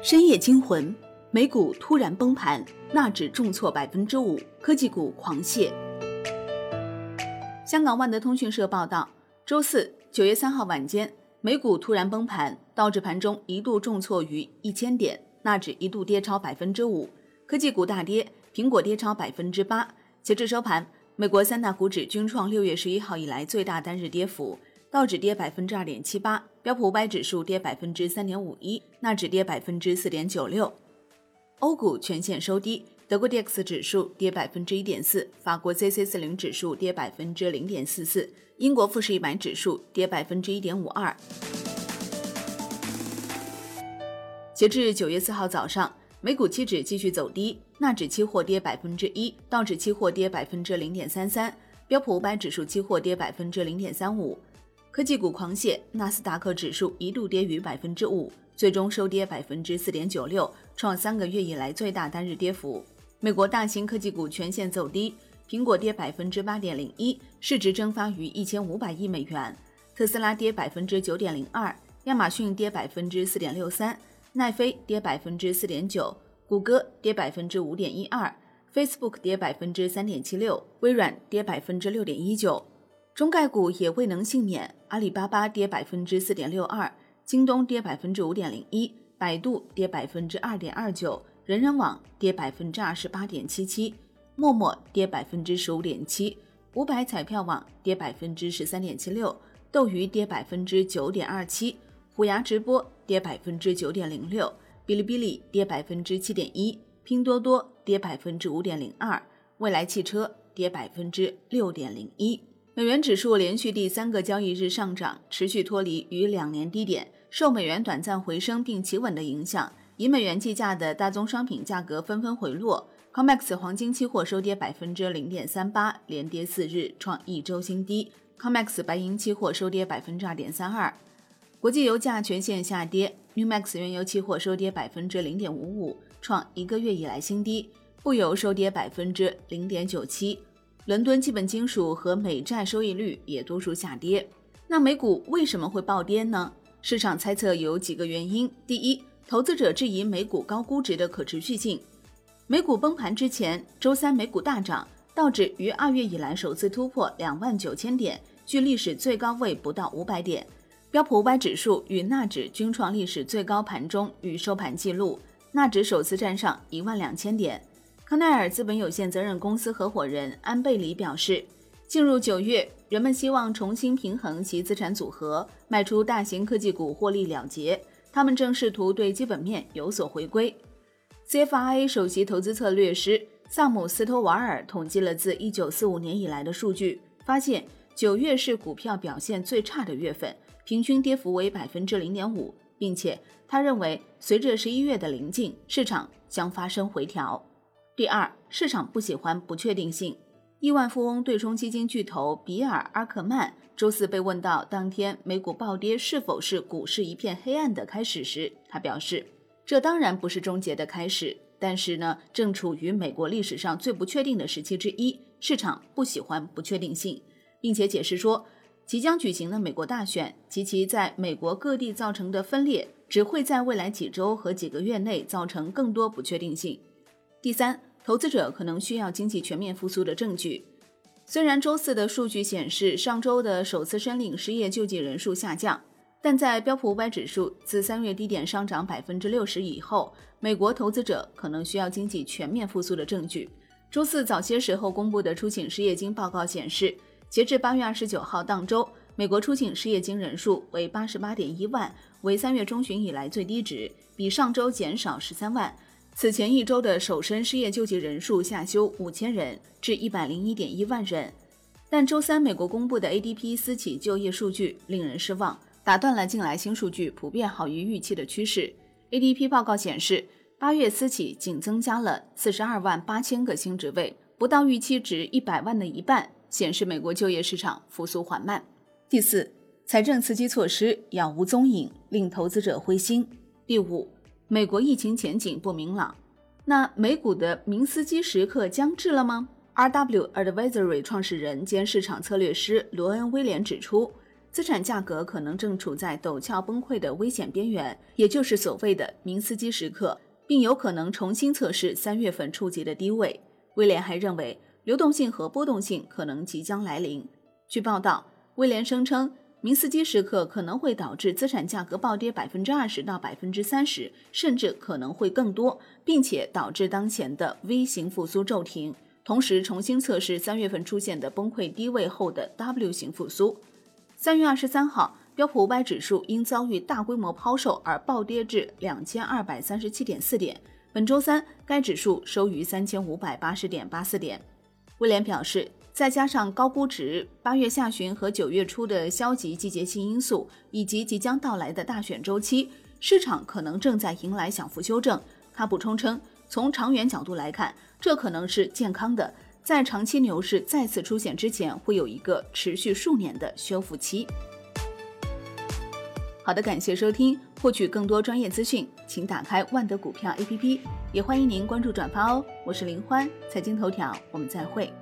深夜惊魂，美股突然崩盘，纳指重挫百分之五，科技股狂泻。香港万德通讯社报道，周四九月三号晚间，美股突然崩盘，道指盘中一度重挫逾一千点，纳指一度跌超百分之五，科技股大跌，苹果跌超百分之八。截至收盘，美国三大股指均创六月十一号以来最大单日跌幅。道指跌百分之二点七八，标普五百指数跌百分之三点五一，纳指跌百分之四点九六。欧股全线收低，德国 D X 指数跌百分之一点四，法国 C C 四零指数跌百分之零点四四，英国富时一百指数跌百分之一点五二。截至九月四号早上，美股期指继续走低，纳指期货跌百分之一，道指期货跌百分之零点三三，标普五百指数期货跌百分之零点三五。科技股狂泻，纳斯达克指数一度跌逾百分之五，最终收跌百分之四点九六，创三个月以来最大单日跌幅。美国大型科技股全线走低，苹果跌百分之八点零一，市值蒸发逾一千五百亿美元；特斯拉跌百分之九点零二，亚马逊跌百分之四点六三，奈飞跌百分之四点九，谷歌跌百分之五点一二，Facebook 跌百分之三点七六，微软跌百分之六点一九。中概股也未能幸免，阿里巴巴跌百分之四点六二，京东跌百分之五点零一，百度跌百分之二点二九，人人网跌百分之二十八点七七，陌陌跌百分之十五点七，五百彩票网跌百分之十三点七六，斗鱼跌百分之九点二七，虎牙直播跌百分之九点零六，哔哩哔哩跌百分之七点一，拼多多跌百分之五点零二，蔚来汽车跌百分之六点零一。美元指数连续第三个交易日上涨，持续脱离逾两年低点。受美元短暂回升并企稳的影响，以美元计价的大宗商品价格纷纷回落。COMEX 黄金期货收跌百分之零点三八，连跌四日，创一周新低。COMEX 白银期货收跌百分之二点三二。国际油价全线下跌，NEWMAX 原油期货收跌百分之零点五五，创一个月以来新低。布油收跌百分之零点九七。伦敦基本金属和美债收益率也多数下跌。那美股为什么会暴跌呢？市场猜测有几个原因。第一，投资者质疑美股高估值的可持续性。美股崩盘之前，周三美股大涨，道指于二月以来首次突破两万九千点，距历史最高位不到五百点。标普五百指数与纳指均创历史最高盘中与收盘记录，纳指首次站上一万两千点。康奈尔资本有限责任公司合伙人安贝里表示，进入九月，人们希望重新平衡其资产组合，卖出大型科技股获利了结。他们正试图对基本面有所回归。CFRA 首席投资策略师萨姆斯托瓦尔统计了自1945年以来的数据，发现九月是股票表现最差的月份，平均跌幅为百分之零点五，并且他认为随着十一月的临近，市场将发生回调。第二，市场不喜欢不确定性。亿万富翁对冲基金巨头比尔·阿克曼周四被问到当天美股暴跌是否是股市一片黑暗的开始时，他表示：“这当然不是终结的开始，但是呢，正处于美国历史上最不确定的时期之一。市场不喜欢不确定性，并且解释说，即将举行的美国大选及其在美国各地造成的分裂，只会在未来几周和几个月内造成更多不确定性。”第三。投资者可能需要经济全面复苏的证据。虽然周四的数据显示上周的首次申领失业救济人数下降，但在标普五百指数自三月低点上涨百分之六十以后，美国投资者可能需要经济全面复苏的证据。周四早些时候公布的出请失业金报告显示，截至八月二十九号当周，美国出请失业金人数为八十八点一万，为三月中旬以来最低值，比上周减少十三万。此前一周的首申失业救济人数下修五千人至一百零一点一万人，但周三美国公布的 ADP 私企就业数据令人失望，打断了近来新数据普遍好于预期的趋势。ADP 报告显示，八月私企仅增加了四十二万八千个新职位，不到预期值一百万的一半，显示美国就业市场复苏缓慢。第四，财政刺激措施杳无踪影，令投资者灰心。第五。美国疫情前景不明朗，那美股的明斯基时刻将至了吗？RW Advisory 创始人兼市场策略师罗恩·威廉指出，资产价格可能正处在陡峭崩溃的危险边缘，也就是所谓的明斯基时刻，并有可能重新测试三月份触及的低位。威廉还认为，流动性和波动性可能即将来临。据报道，威廉声称，明斯基时刻可能会导致资产价格暴跌百分之二十到百分之三十，甚至可能会更多，并且导致当前的 V 型复苏骤停，同时重新测试三月份出现的崩溃低位后的 W 型复苏。三月二十三号，标普五百指数因遭遇大规模抛售而暴跌至两千二百三十七点四点。本周三，该指数收于三千五百八十点八四点。威廉表示，再加上高估值、八月下旬和九月初的消极季节性因素，以及即将到来的大选周期，市场可能正在迎来小幅修正。他补充称，从长远角度来看，这可能是健康的。在长期牛市再次出现之前，会有一个持续数年的修复期。好的，感谢收听，获取更多专业资讯，请打开万德股票 APP，也欢迎您关注转发哦。我是林欢，财经头条，我们再会。